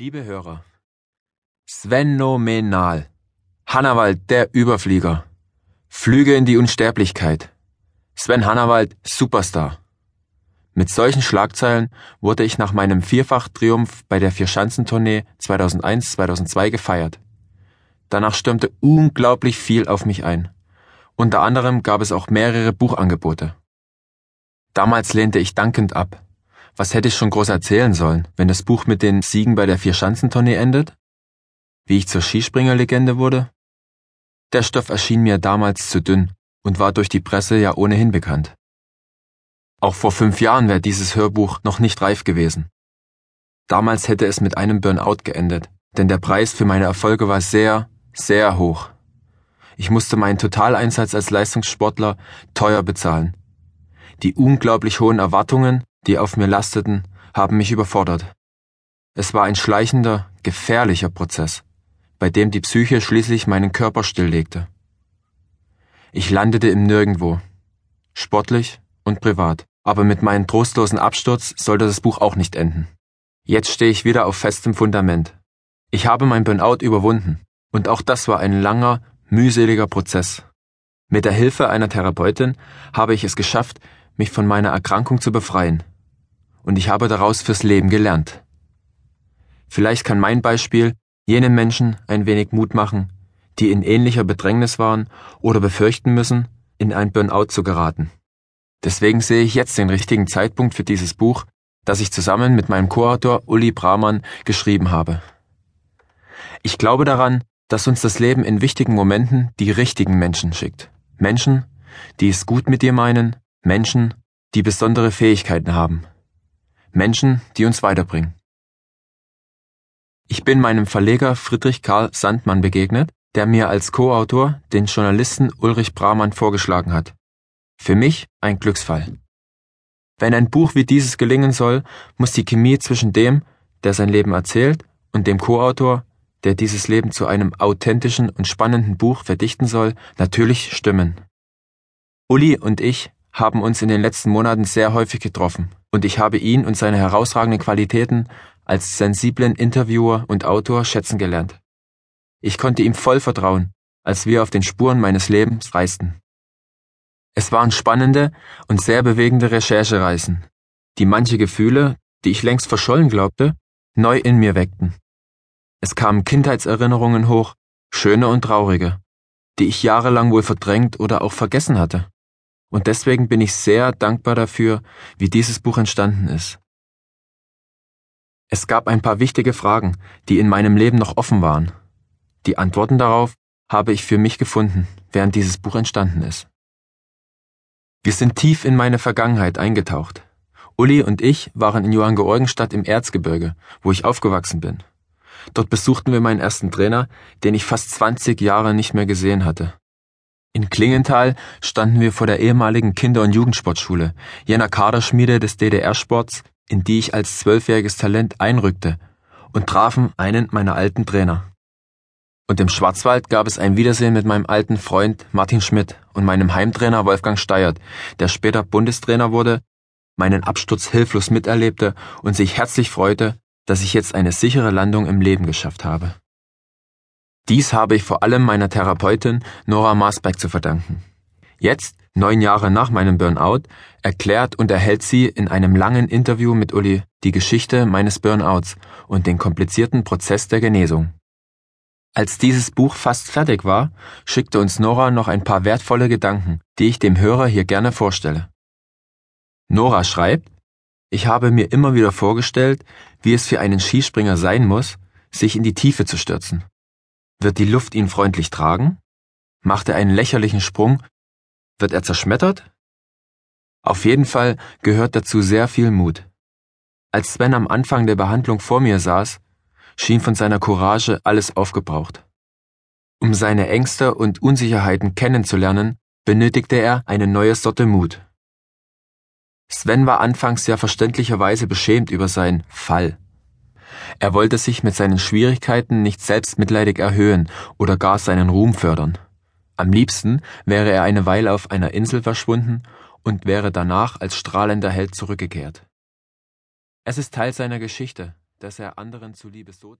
Liebe Hörer, Svenomenal. Hannawald, der Überflieger. Flüge in die Unsterblichkeit. Sven Hannawald, Superstar. Mit solchen Schlagzeilen wurde ich nach meinem Vierfach-Triumph bei der Vierschanzentournee 2001-2002 gefeiert. Danach stürmte unglaublich viel auf mich ein. Unter anderem gab es auch mehrere Buchangebote. Damals lehnte ich dankend ab. Was hätte ich schon groß erzählen sollen, wenn das Buch mit den Siegen bei der Vierschanzentournee endet? Wie ich zur Skispringerlegende wurde? Der Stoff erschien mir damals zu dünn und war durch die Presse ja ohnehin bekannt. Auch vor fünf Jahren wäre dieses Hörbuch noch nicht reif gewesen. Damals hätte es mit einem Burnout geendet, denn der Preis für meine Erfolge war sehr, sehr hoch. Ich musste meinen Totaleinsatz als Leistungssportler teuer bezahlen. Die unglaublich hohen Erwartungen, die auf mir lasteten, haben mich überfordert. Es war ein schleichender, gefährlicher Prozess, bei dem die Psyche schließlich meinen Körper stilllegte. Ich landete im Nirgendwo, sportlich und privat, aber mit meinem trostlosen Absturz sollte das Buch auch nicht enden. Jetzt stehe ich wieder auf festem Fundament. Ich habe mein Burnout überwunden, und auch das war ein langer, mühseliger Prozess. Mit der Hilfe einer Therapeutin habe ich es geschafft, mich von meiner Erkrankung zu befreien. Und ich habe daraus fürs Leben gelernt. Vielleicht kann mein Beispiel jenen Menschen ein wenig Mut machen, die in ähnlicher Bedrängnis waren oder befürchten müssen, in ein Burnout zu geraten. Deswegen sehe ich jetzt den richtigen Zeitpunkt für dieses Buch, das ich zusammen mit meinem Co-Autor Uli Brahmann geschrieben habe. Ich glaube daran, dass uns das Leben in wichtigen Momenten die richtigen Menschen schickt. Menschen, die es gut mit dir meinen, Menschen, die besondere Fähigkeiten haben. Menschen, die uns weiterbringen. Ich bin meinem Verleger Friedrich Karl Sandmann begegnet, der mir als Co-Autor den Journalisten Ulrich Brahmann vorgeschlagen hat. Für mich ein Glücksfall. Wenn ein Buch wie dieses gelingen soll, muss die Chemie zwischen dem, der sein Leben erzählt, und dem Co-Autor, der dieses Leben zu einem authentischen und spannenden Buch verdichten soll, natürlich stimmen. Uli und ich haben uns in den letzten Monaten sehr häufig getroffen, und ich habe ihn und seine herausragenden Qualitäten als sensiblen Interviewer und Autor schätzen gelernt. Ich konnte ihm voll vertrauen, als wir auf den Spuren meines Lebens reisten. Es waren spannende und sehr bewegende Recherchereisen, die manche Gefühle, die ich längst verschollen glaubte, neu in mir weckten. Es kamen Kindheitserinnerungen hoch, schöne und traurige, die ich jahrelang wohl verdrängt oder auch vergessen hatte. Und deswegen bin ich sehr dankbar dafür, wie dieses Buch entstanden ist. Es gab ein paar wichtige Fragen, die in meinem Leben noch offen waren. Die Antworten darauf habe ich für mich gefunden, während dieses Buch entstanden ist. Wir sind tief in meine Vergangenheit eingetaucht. Uli und ich waren in Johann Georgenstadt im Erzgebirge, wo ich aufgewachsen bin. Dort besuchten wir meinen ersten Trainer, den ich fast 20 Jahre nicht mehr gesehen hatte. In Klingenthal standen wir vor der ehemaligen Kinder- und Jugendsportschule, jener Kaderschmiede des DDR-Sports, in die ich als zwölfjähriges Talent einrückte, und trafen einen meiner alten Trainer. Und im Schwarzwald gab es ein Wiedersehen mit meinem alten Freund Martin Schmidt und meinem Heimtrainer Wolfgang Steiert, der später Bundestrainer wurde, meinen Absturz hilflos miterlebte und sich herzlich freute, dass ich jetzt eine sichere Landung im Leben geschafft habe. Dies habe ich vor allem meiner Therapeutin Nora Maasbeck zu verdanken. Jetzt, neun Jahre nach meinem Burnout, erklärt und erhält sie in einem langen Interview mit Uli die Geschichte meines Burnouts und den komplizierten Prozess der Genesung. Als dieses Buch fast fertig war, schickte uns Nora noch ein paar wertvolle Gedanken, die ich dem Hörer hier gerne vorstelle. Nora schreibt, ich habe mir immer wieder vorgestellt, wie es für einen Skispringer sein muss, sich in die Tiefe zu stürzen. Wird die Luft ihn freundlich tragen? Macht er einen lächerlichen Sprung? Wird er zerschmettert? Auf jeden Fall gehört dazu sehr viel Mut. Als Sven am Anfang der Behandlung vor mir saß, schien von seiner Courage alles aufgebraucht. Um seine Ängste und Unsicherheiten kennenzulernen, benötigte er eine neue Sorte Mut. Sven war anfangs ja verständlicherweise beschämt über seinen Fall. Er wollte sich mit seinen Schwierigkeiten nicht selbstmitleidig erhöhen oder gar seinen Ruhm fördern. Am liebsten wäre er eine Weile auf einer Insel verschwunden und wäre danach als strahlender Held zurückgekehrt. Es ist Teil seiner Geschichte, dass er anderen zuliebe so